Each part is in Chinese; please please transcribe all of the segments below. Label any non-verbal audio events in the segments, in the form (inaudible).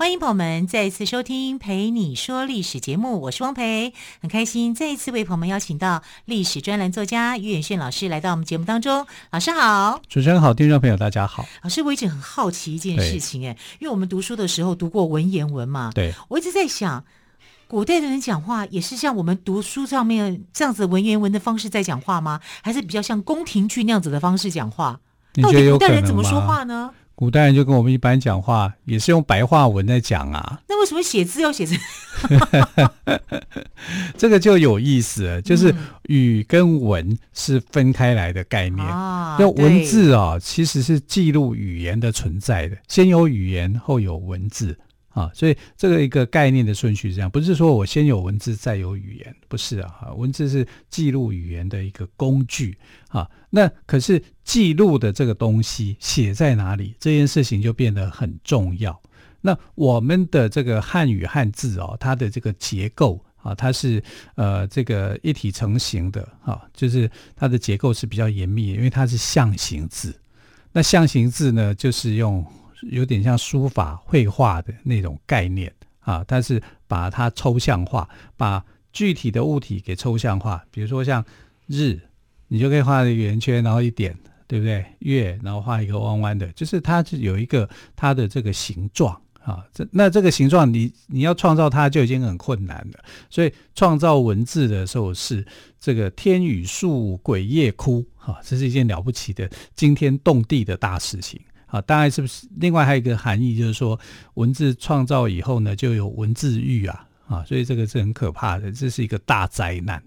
欢迎朋友们再一次收听《陪你说历史》节目，我是汪培，很开心再一次为朋友们邀请到历史专栏作家于远炫老师来到我们节目当中。老师好，主持人好，听众朋友大家好。老师，我一直很好奇一件事情，哎，因为我们读书的时候读过文言文嘛，对，我一直在想，古代的人讲话也是像我们读书上面这样子文言文的方式在讲话吗？还是比较像宫廷剧那样子的方式讲话？到底古代人怎么说话呢？古代人就跟我们一般讲话，也是用白话文在讲啊。那为什么写字要写成？(laughs) 这个就有意思了，就是语跟文是分开来的概念。那、嗯、文字啊，其实是记录语言的存在的，先有语言，后有文字。啊，所以这个一个概念的顺序是这样，不是说我先有文字再有语言，不是啊。文字是记录语言的一个工具啊。那可是记录的这个东西写在哪里，这件事情就变得很重要。那我们的这个汉语汉字哦，它的这个结构啊，它是呃这个一体成型的啊，就是它的结构是比较严密的，因为它是象形字。那象形字呢，就是用。有点像书法绘画的那种概念啊，但是把它抽象化，把具体的物体给抽象化。比如说像日，你就可以画一个圆圈，然后一点，对不对？月，然后画一个弯弯的，就是它是有一个它的这个形状啊。这那这个形状，你你要创造它就已经很困难了。所以创造文字的时候是这个天雨粟鬼夜哭啊，这是一件了不起的惊天动地的大事情。啊，当然是不是？另外还有一个含义，就是说文字创造以后呢，就有文字狱啊，啊，所以这个是很可怕的，这是一个大灾难。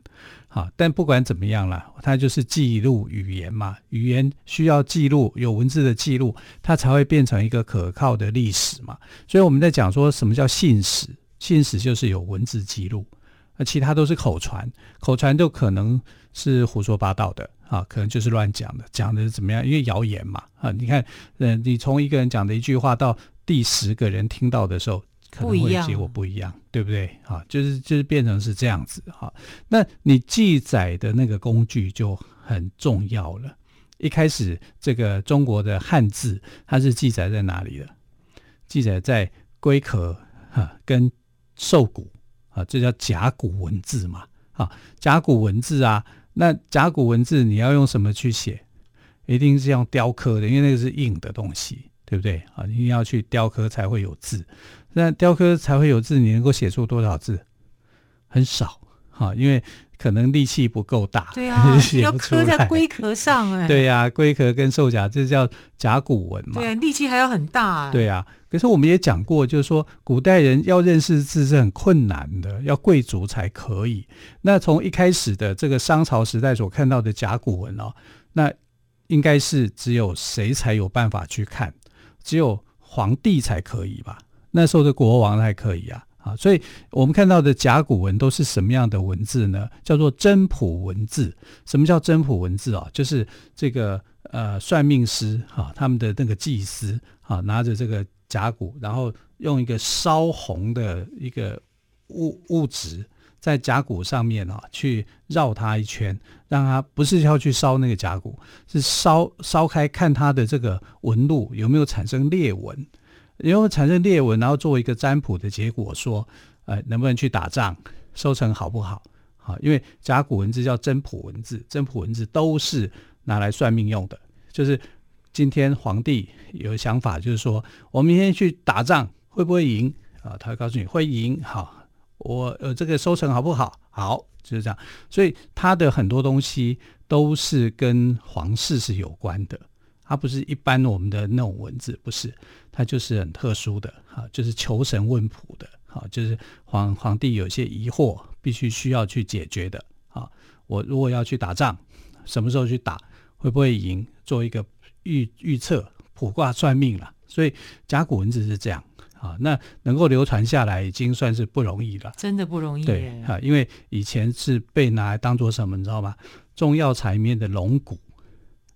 啊，但不管怎么样啦，它就是记录语言嘛，语言需要记录，有文字的记录，它才会变成一个可靠的历史嘛。所以我们在讲说什么叫信史，信史就是有文字记录，那其他都是口传，口传就可能是胡说八道的。啊，可能就是乱讲的，讲的是怎么样？因为谣言嘛，啊，你看，嗯，你从一个人讲的一句话到第十个人听到的时候，可能会结果不一样，对不对？啊，就是就是变成是这样子哈。那你记载的那个工具就很重要了。一开始这个中国的汉字，它是记载在哪里的？记载在龟壳哈跟兽骨啊，这叫甲骨文字嘛。啊，甲骨文字啊。那甲骨文字你要用什么去写？一定是用雕刻的，因为那个是硬的东西，对不对啊？你要去雕刻才会有字。那雕刻才会有字，你能够写出多少字？很少哈，因为可能力气不够大。对啊，(laughs) 要磕在龟壳上哎。对呀，龟壳跟兽甲，这叫甲骨文嘛。对，力气还要很大。对啊。可是我们也讲过，就是说古代人要认识字是很困难的，要贵族才可以。那从一开始的这个商朝时代所看到的甲骨文哦，那应该是只有谁才有办法去看？只有皇帝才可以吧？那时候的国王才可以啊！啊，所以我们看到的甲骨文都是什么样的文字呢？叫做真谱文字。什么叫真谱文字啊？就是这个呃算命师哈，他们的那个祭司啊，拿着这个。甲骨，然后用一个烧红的一个物物质在甲骨上面啊，去绕它一圈，让它不是要去烧那个甲骨，是烧烧开看它的这个纹路有没有产生裂纹，有没有产生裂纹，然后作为一个占卜的结果，说，呃，能不能去打仗，收成好不好？好，因为甲骨文字叫真谱文字，真谱文字都是拿来算命用的，就是。今天皇帝有想法，就是说，我明天去打仗会不会赢啊？他会告诉你会赢，好，我呃这个收成好不好？好，就是这样。所以他的很多东西都是跟皇室是有关的，它不是一般我们的那种文字，不是，它就是很特殊的，哈，就是求神问卜的，哈，就是皇皇帝有些疑惑，必须需要去解决的，啊，我如果要去打仗，什么时候去打，会不会赢，做一个。预预测卜卦算命了，所以甲骨文字是这样啊，那能够流传下来已经算是不容易了，真的不容易。对啊，因为以前是被拿来当做什么，你知道吗？中药材里面的龙骨，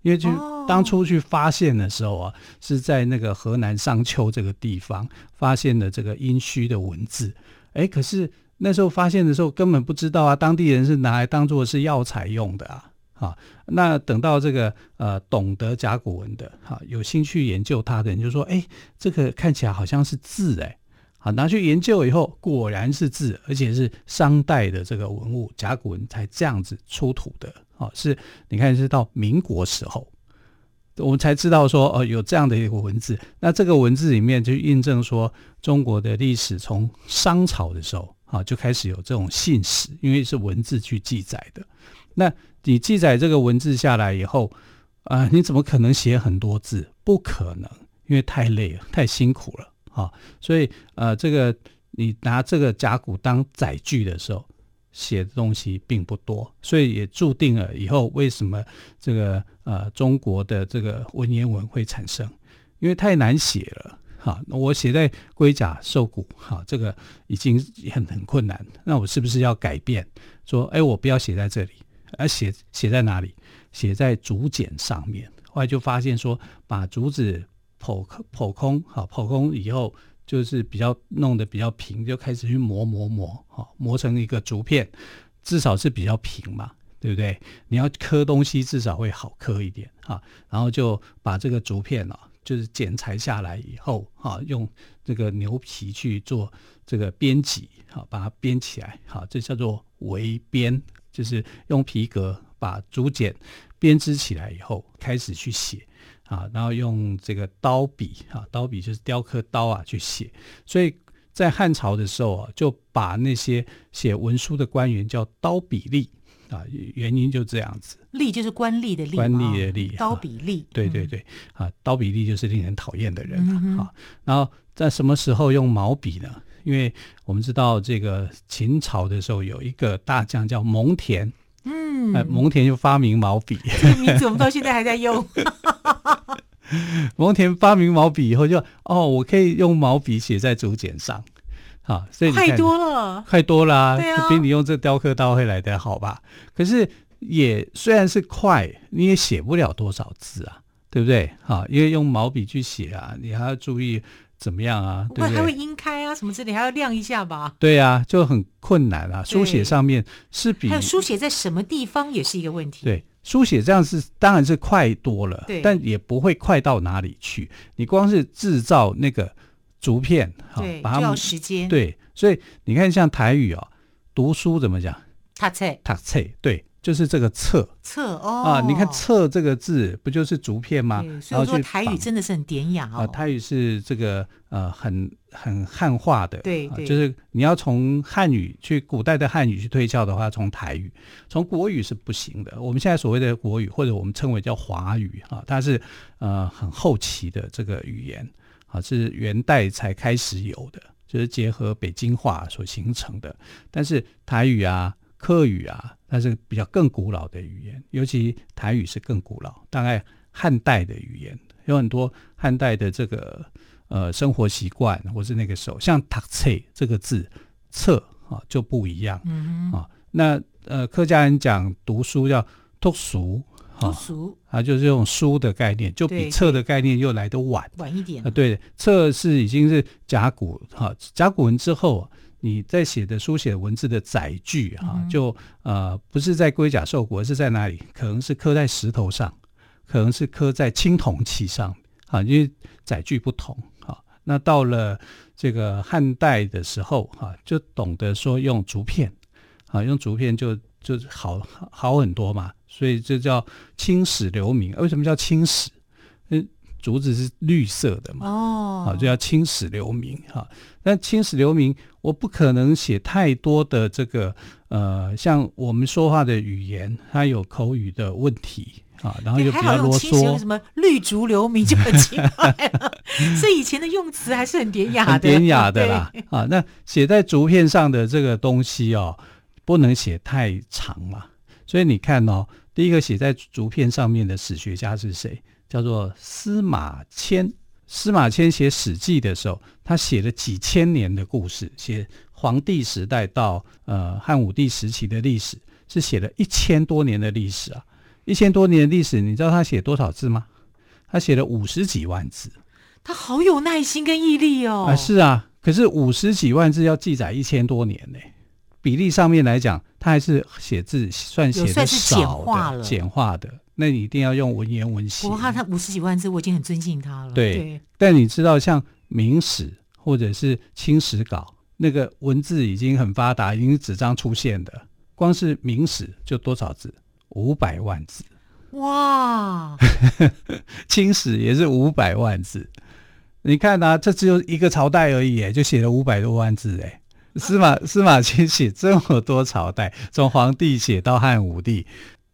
因为就当初去发现的时候啊，哦、是在那个河南商丘这个地方发现的这个殷墟的文字，哎，可是那时候发现的时候根本不知道啊，当地人是拿来当做是药材用的啊。啊，那等到这个呃懂得甲骨文的哈、啊，有兴趣研究它的人就说，哎，这个看起来好像是字哎，拿去研究以后，果然是字，而且是商代的这个文物，甲骨文才这样子出土的。啊，是你看是到民国时候，我们才知道说哦有这样的一个文字。那这个文字里面就印证说，中国的历史从商朝的时候啊就开始有这种信史，因为是文字去记载的。那你记载这个文字下来以后，啊、你怎么可能写很多字？不可能，因为太累了，太辛苦了啊。所以，呃，这个你拿这个甲骨当载具的时候，写的东西并不多，所以也注定了以后为什么这个呃中国的这个文言文会产生，因为太难写了。哈，那我写在龟甲兽骨，哈，这个已经很很困难。那我是不是要改变？说，哎，我不要写在这里。而写写在哪里？写在竹简上面。后来就发现说，把竹子剖剖空，好剖空以后，就是比较弄得比较平，就开始去磨磨磨，好磨成一个竹片，至少是比较平嘛，对不对？你要刻东西，至少会好刻一点啊。然后就把这个竹片啊，就是剪裁下来以后，哈，用这个牛皮去做这个编辑，好把它编起来，好，这叫做围编。就是用皮革把竹简编织起来以后，开始去写啊，然后用这个刀笔啊，刀笔就是雕刻刀啊去写。所以在汉朝的时候啊，就把那些写文书的官员叫刀笔吏啊，原因就这样子。吏就是官吏的吏，官吏的吏，刀笔吏。对对对，啊，刀笔吏就是令人讨厌的人啊。然后在什么时候用毛笔呢？因为我们知道，这个秦朝的时候有一个大将叫蒙恬，嗯，哎，蒙恬就发明毛笔，这个名字我们到现在还在用。(laughs) 蒙恬发明毛笔以后就，就哦，我可以用毛笔写在竹简上，啊，所以太多了，太多了，啊，对啊，比你用这雕刻刀会来的好吧？可是也虽然是快，你也写不了多少字啊，对不对？啊，因为用毛笔去写啊，你还要注意。怎么样啊？对不对？还会阴开啊，什么之类，还要亮一下吧？对啊，就很困难啊。书写上面是比还有书写在什么地方也是一个问题。对，书写这样是当然是快多了，对，但也不会快到哪里去。你光是制造那个竹片，对，把它要时间。对，所以你看，像台语哦，读书怎么讲？塔册，塔册，对。就是这个册册哦啊，你看“册”这个字不就是竹片吗？所以说台语真的是很典雅哦。啊，台语是这个呃很很汉化的，对对，就是你要从汉语去古代的汉语去推敲的话，从台语，从国语是不行的。我们现在所谓的国语，或者我们称为叫华语啊，它是呃很后期的这个语言啊，是元代才开始有的，就是结合北京话所形成的。但是台语啊。客语啊，它是比较更古老的语言，尤其台语是更古老，大概汉代的语言有很多汉代的这个呃生活习惯，或是那个时候，像“塔册”这个字，“册”啊就不一样，嗯哼啊，那呃客家人讲读书叫“读书”。读书啊，就是这种书的概念，就比册的概念又来得晚，晚一点啊。对，册是已经是甲骨哈，甲骨文之后，你在写的书写文字的载具哈，嗯、就呃不是在龟甲兽骨，而是在哪里？可能是刻在石头上，可能是刻在青铜器上啊，因为载具不同啊。那到了这个汉代的时候哈，就懂得说用竹片啊，用竹片就就好好很多嘛。所以这叫青史留名。为什么叫青史？嗯，竹子是绿色的嘛。哦，好，就叫青史留名哈。那青史留名，我不可能写太多的这个呃，像我们说话的语言，它有口语的问题啊，然后又比较啰嗦。什么绿竹留名就很奇怪了。(laughs) 所以以前的用词还是很典雅的，很典雅的啦。啊，那写在竹片上的这个东西哦，不能写太长嘛。所以你看哦，第一个写在竹片上面的史学家是谁？叫做司马迁。司马迁写《史记》的时候，他写了几千年的故事，写黄帝时代到呃汉武帝时期的历史，是写了一千多年的历史啊！一千多年的历史，你知道他写多少字吗？他写了五十几万字。他好有耐心跟毅力哦！啊，是啊，可是五十几万字要记载一千多年呢，比例上面来讲，他还是写字算写的少的，简化了，简化的。那你一定要用文言文写。我看他五十几万字，我已经很尊敬他了。对，对，但你知道，像《明史》或者是《清史稿》，那个文字已经很发达，已经是纸张出现的。光是《明史》就多少字？五百万字。哇！(laughs)《清史》也是五百万字。你看啊，这只有一个朝代而已，就写了五百多万字。哎，司马司马迁写这么多朝代，从皇帝写到汉武帝。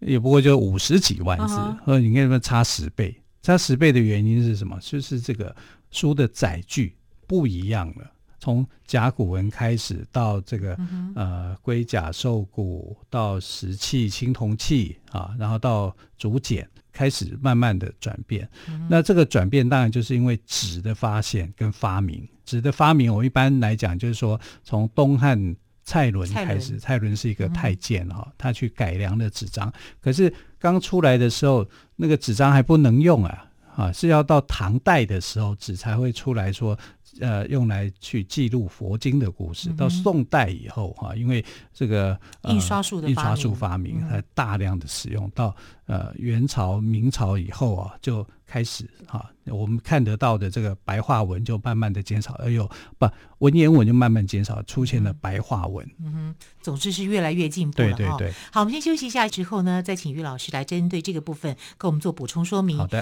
也不过就五十几万字，或者你看什么差十倍，差十倍的原因是什么？就是这个书的载具不一样了。从甲骨文开始，到这个、嗯、呃龟甲兽骨，到石器、青铜器啊，然后到竹简，开始慢慢的转变。嗯、那这个转变当然就是因为纸的发现跟发明。纸的发明，我一般来讲就是说，从东汉。蔡伦开始，蔡伦是一个太监哈、嗯，他去改良了纸张。可是刚出来的时候，那个纸张还不能用啊，啊，是要到唐代的时候纸才会出来说，呃，用来去记录佛经的故事。嗯、到宋代以后哈、啊，因为这个、呃、印刷术的印刷术发明，才大量的使用。嗯、到呃元朝、明朝以后啊，就开始哈、啊，我们看得到的这个白话文就慢慢的减少，哎呦，不，文言文就慢慢减少，出现了白话文。嗯哼，总之是越来越进步了。对对对。好，我们先休息一下，之后呢，再请于老师来针对这个部分给我们做补充说明。好的。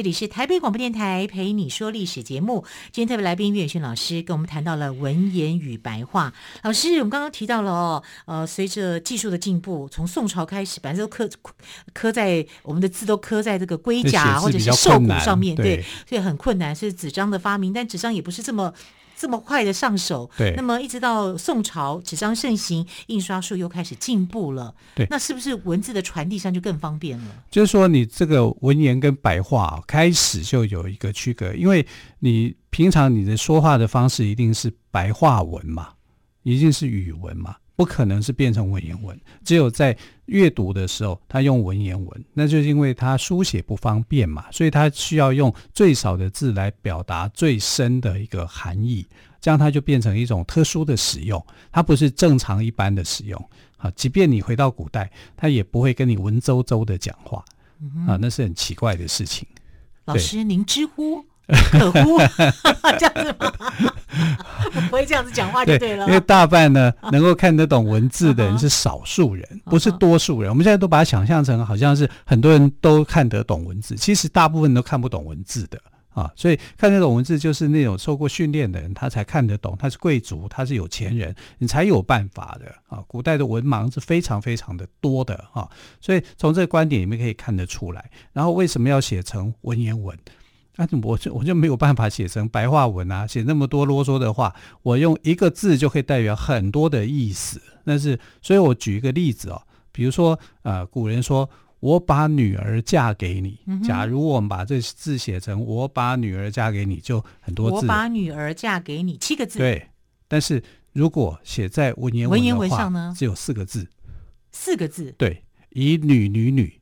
这里是台北广播电台陪你说历史节目。今天特别来宾岳远轩老师跟我们谈到了文言与白话。老师，我们刚刚提到了哦，呃，随着技术的进步，从宋朝开始，反正都刻刻在我们的字都刻在这个龟甲或者是兽骨上面，对，所以很困难，是纸张的发明，但纸张也不是这么。这么快的上手，对，那么一直到宋朝纸张盛行，印刷术又开始进步了，对，那是不是文字的传递上就更方便了？就是说，你这个文言跟白话开始就有一个区隔，因为你平常你的说话的方式一定是白话文嘛，一定是语文嘛。不可能是变成文言文，只有在阅读的时候，他用文言文，那就是因为他书写不方便嘛，所以他需要用最少的字来表达最深的一个含义，这样它就变成一种特殊的使用，它不是正常一般的使用。啊，即便你回到古代，他也不会跟你文绉绉的讲话，啊，那是很奇怪的事情。老师，您知乎？(laughs) 可恶 (laughs) 这样子吗？不会这样子讲话就对了。对，因为大半呢，能够看得懂文字的人是少数人，不是多数人。我们现在都把它想象成好像是很多人都看得懂文字，其实大部分都看不懂文字的啊。所以看得懂文字就是那种受过训练的人，他才看得懂。他是贵族，他是有钱人，你才有办法的啊。古代的文盲是非常非常的多的啊。所以从这个观点里面可以看得出来。然后为什么要写成文言文？那我就我就没有办法写成白话文啊，写那么多啰嗦的话，我用一个字就可以代表很多的意思。但是，所以我举一个例子哦，比如说，呃，古人说我把女儿嫁给你，假如我们把这字写成我把女儿嫁给你，就很多字。我把女儿嫁给你，七个字。对，但是如果写在文言文，文言文上呢，只有四个字。四个字。对，以女女女。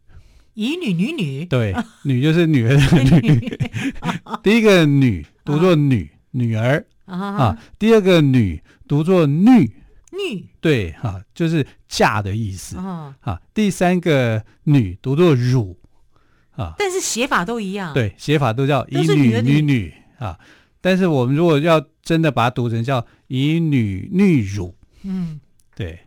以女女女，对，女就是女儿的女。(laughs) (laughs) 第一个女读作女女儿。啊，第二个女读作女。女。对哈、啊，就是嫁的意思。哦、啊，第三个女读作乳。啊，但是写法都一样。对，写法都叫以女女女女。啊。但是我们如果要真的把它读成叫以女女乳，嗯，对。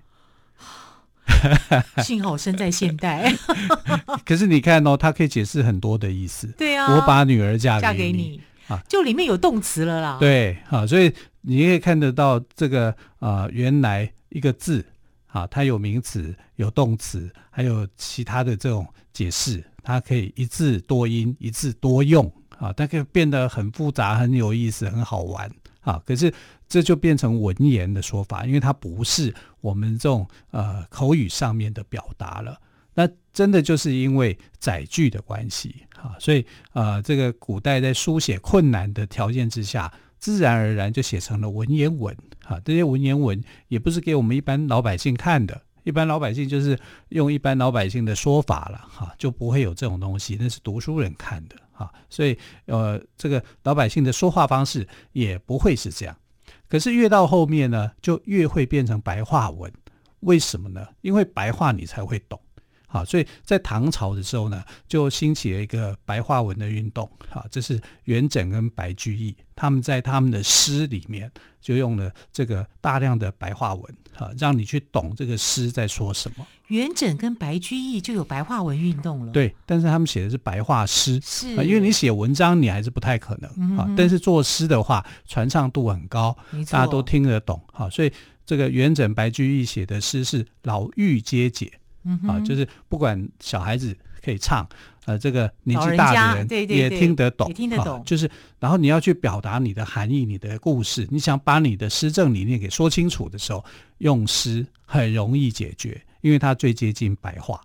(laughs) 幸好生在现代。(laughs) 可是你看哦，它可以解释很多的意思。对啊，我把女儿嫁给你，嫁给你啊，就里面有动词了啦。对，好，所以你可以看得到这个啊、呃，原来一个字啊，它有名词、有动词，还有其他的这种解释，它可以一字多音、一字多用啊，它可以变得很复杂、很有意思、很好玩啊。可是这就变成文言的说法，因为它不是我们这种呃口语上面的表达了。那真的就是因为载具的关系啊，所以呃，这个古代在书写困难的条件之下，自然而然就写成了文言文啊。这些文言文也不是给我们一般老百姓看的，一般老百姓就是用一般老百姓的说法了哈，就不会有这种东西，那是读书人看的哈。所以呃，这个老百姓的说话方式也不会是这样。可是越到后面呢，就越会变成白话文。为什么呢？因为白话你才会懂。好，所以在唐朝的时候呢，就兴起了一个白话文的运动。好，这是元稹跟白居易他们在他们的诗里面就用了这个大量的白话文，好，让你去懂这个诗在说什么。元稹跟白居易就有白话文运动了。对，但是他们写的是白话诗，是，因为你写文章你还是不太可能啊。但是作诗的话，传唱度很高，大家都听得懂。好，所以这个元稹、白居易写的诗是老妪皆解。嗯啊，就是不管小孩子可以唱，呃，这个年纪大的人也听得懂，也听得懂。啊、就是，然后你要去表达你的含义、你的故事，你想把你的施政理念给说清楚的时候，用诗很容易解决，因为它最接近白话。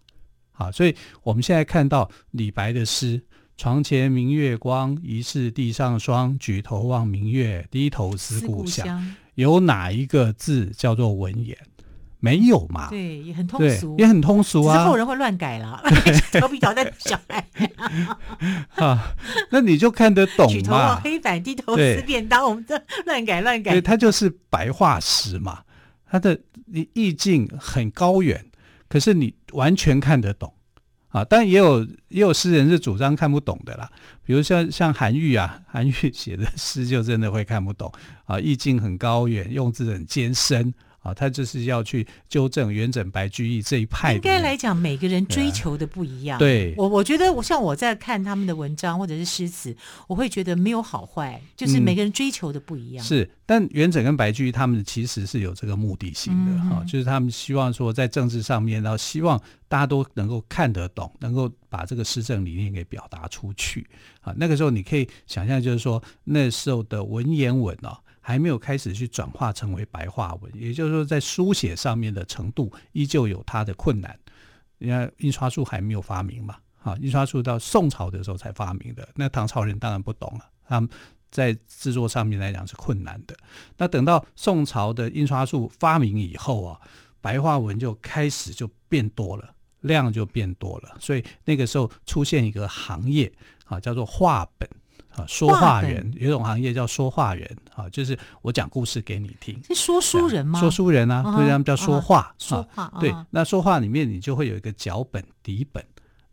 啊，所以我们现在看到李白的诗：“床前明月光，疑是地上霜。举头望明月，低头思故乡。”有哪一个字叫做文言？没有嘛？对，也很通俗，也很通俗啊。之后人会乱改了，(laughs) 调皮捣蛋的小孩 (laughs) 啊，那你就看得懂嘛？举头望黑板，低头思便当，我们这乱改乱改。对，它就是白话诗嘛，他的你意境很高远，可是你完全看得懂啊。但也有也有诗人是主张看不懂的啦，比如像像韩愈啊，韩愈写的诗就真的会看不懂啊，意境很高远，用字很艰深。啊，他就是要去纠正元稹、白居易这一派。应该来讲，每个人追求的不一样。对，我我觉得，我像我在看他们的文章或者是诗词，我会觉得没有好坏，就是每个人追求的不一样。嗯、是，但元稹跟白居易他们其实是有这个目的性的哈、嗯啊，就是他们希望说在政治上面，然后希望大家都能够看得懂，能够把这个施政理念给表达出去。啊，那个时候你可以想象，就是说那时候的文言文啊。还没有开始去转化成为白话文，也就是说，在书写上面的程度依旧有它的困难。你看，印刷术还没有发明嘛？啊，印刷术到宋朝的时候才发明的。那唐朝人当然不懂了，他们在制作上面来讲是困难的。那等到宋朝的印刷术发明以后啊，白话文就开始就变多了，量就变多了。所以那个时候出现一个行业啊，叫做话本。啊，说话人有一种行业叫说话人啊，就是我讲故事给你听。是说书人吗？说书人啊，所以他们叫说话。Uh uh 说话。对，那说话里面你就会有一个脚本底本，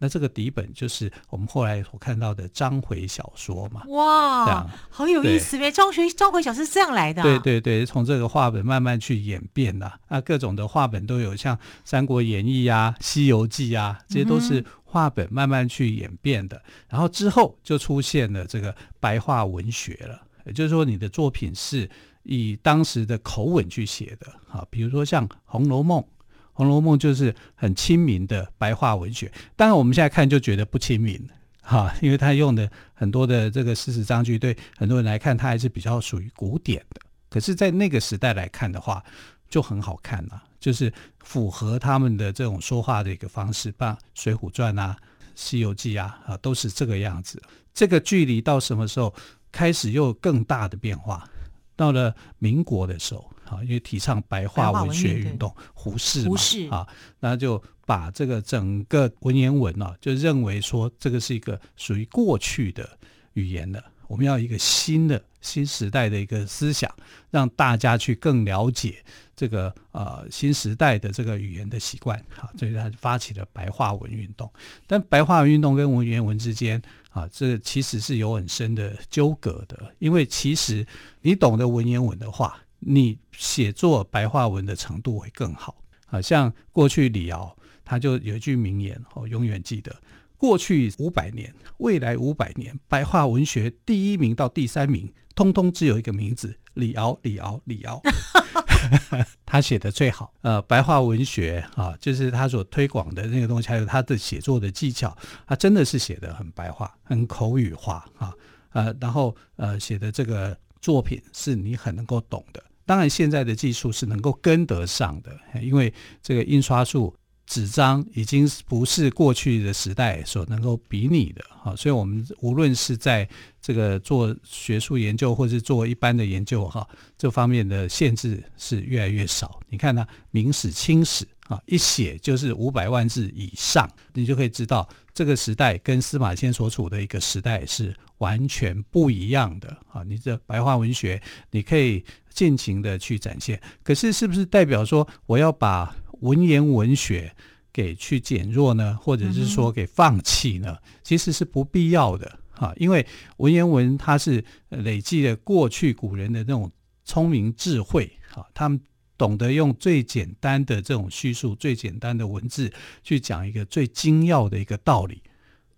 那这个底本就是我们后来所看到的章回小说嘛。哇，好有意思呗！章回章回小说是这样来的啊。对对对，从这个话本慢慢去演变的啊，各种的话本都有，像《三国演义》啊，《西游记》啊，这些都是。话本慢慢去演变的，然后之后就出现了这个白话文学了。也就是说，你的作品是以当时的口吻去写的啊，比如说像《红楼梦》，《红楼梦》就是很亲民的白话文学。当然，我们现在看就觉得不亲民哈，因为他用的很多的这个诗词章句，对很多人来看，他还是比较属于古典的。可是，在那个时代来看的话，就很好看了，就是符合他们的这种说话的一个方式，把《水浒传》啊、《西游记》啊啊都是这个样子。这个距离到什么时候开始又更大的变化？到了民国的时候啊，因为提倡白话文学运动，胡适嘛啊，那就把这个整个文言文啊，就认为说这个是一个属于过去的语言的我们要一个新的新时代的一个思想，让大家去更了解这个呃新时代的这个语言的习惯啊，所以他发起了白话文运动。但白话文运动跟文言文之间啊，这其实是有很深的纠葛的，因为其实你懂得文言文的话，你写作白话文的程度会更好。啊，像过去李敖他就有一句名言，我永远记得。过去五百年，未来五百年，白话文学第一名到第三名，通通只有一个名字：李敖，李敖，李敖。(laughs) 他写的最好。呃，白话文学啊，就是他所推广的那个东西，还有他的写作的技巧，他真的是写的很白话，很口语化啊。呃，然后呃，写的这个作品是你很能够懂的。当然，现在的技术是能够跟得上的，因为这个印刷术。纸张已经不是过去的时代所能够比拟的哈，所以我们无论是在这个做学术研究，或是做一般的研究哈，这方面的限制是越来越少。你看呢，明史、清史啊，一写就是五百万字以上，你就可以知道这个时代跟司马迁所处的一个时代是完全不一样的啊。你这白话文学，你可以尽情的去展现，可是是不是代表说我要把文言文学给去减弱呢，或者是说给放弃呢？其实是不必要的哈，因为文言文它是累积了过去古人的那种聪明智慧哈，他们懂得用最简单的这种叙述、最简单的文字去讲一个最精要的一个道理。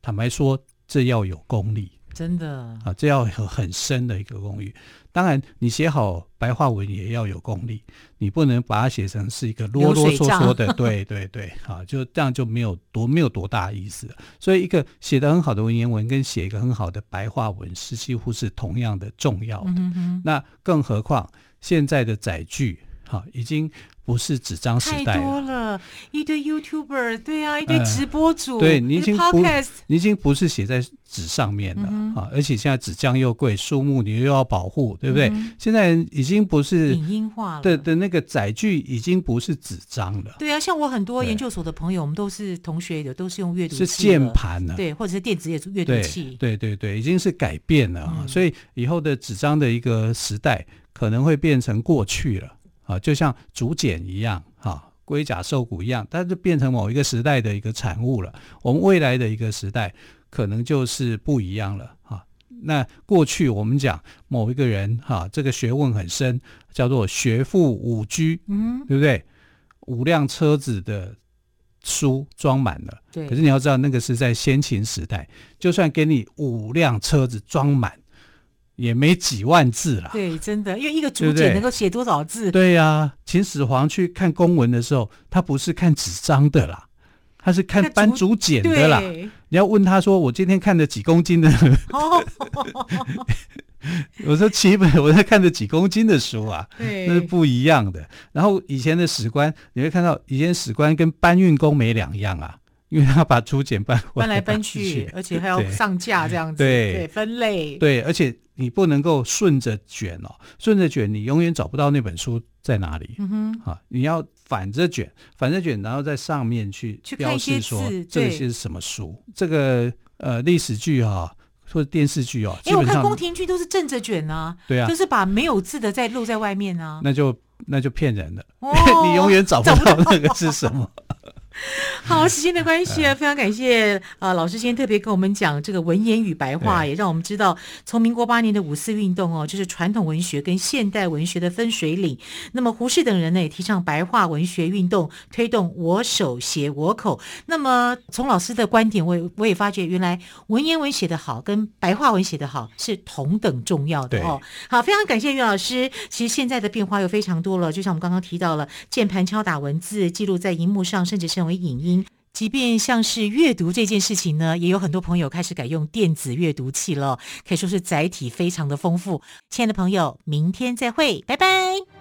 坦白说，这要有功力。真的啊，这要有很深的一个功力。当然，你写好白话文也要有功力，你不能把它写成是一个啰啰嗦嗦的。对对对，啊，就这样就没有多没有多大意思。所以，一个写得很好的文言文跟写一个很好的白话文是几乎是同样的重要的。嗯、哼那更何况现在的载具，哈、啊，已经。不是纸张时代了，太多了，一堆 YouTuber，对啊，一堆直播主，呃、对，你已经不，你已经不是写在纸上面了、嗯、啊！而且现在纸浆又贵，树木你又要保护，对不对？嗯、现在已经不是影音化了，对的，那个载具已经不是纸张了。对啊，像我很多研究所的朋友，我们都是同学的，都是用阅读器，是键盘了，对，或者是电子阅读阅读器，对对对，已经是改变了啊！嗯、所以以后的纸张的一个时代可能会变成过去了。啊，就像竹简一样，哈，龟甲兽骨一样，它就变成某一个时代的一个产物了。我们未来的一个时代可能就是不一样了，哈。那过去我们讲某一个人，哈，这个学问很深，叫做学富五居，嗯，对不对？五辆车子的书装满了，对。可是你要知道，那个是在先秦时代，就算给你五辆车子装满。也没几万字啦，对，真的，因为一个竹简能够写多少字？对呀、啊，秦始皇去看公文的时候，他不是看纸张的啦，他是看搬竹简的啦。你要问他说：“我今天看了几公斤的？” (laughs) 我说：“七本，我在看着几公斤的书啊，对那是不一样的。”然后以前的史官，你会看到以前史官跟搬运工没两样啊。因为他把竹简搬搬来搬去，而且还要上架这样子，对，对，分类，对，而且你不能够顺着卷哦，顺着卷你永远找不到那本书在哪里。嗯哼，啊，你要反着卷，反着卷，然后在上面去标示说这些是什么书。这个呃历史剧哈或者电视剧哦，因为我看宫廷剧都是正着卷啊，对啊，就是把没有字的再露在外面啊，那就那就骗人了，(laughs) 你永远找不到那个是什么。好，时间的关系啊，非常感谢啊、呃，老师今天特别跟我们讲这个文言与白话，也让我们知道从民国八年的五四运动哦，就是传统文学跟现代文学的分水岭。那么胡适等人呢，也提倡白话文学运动，推动我手写我口。那么从老师的观点，我我也发觉原来文言文写得好跟白话文写得好是同等重要的哦。好，非常感谢于老师。其实现在的变化又非常多了，就像我们刚刚提到了键盘敲打文字，记录在荧幕上，甚至成。为影音，即便像是阅读这件事情呢，也有很多朋友开始改用电子阅读器了，可以说是载体非常的丰富。亲爱的朋友，明天再会，拜拜。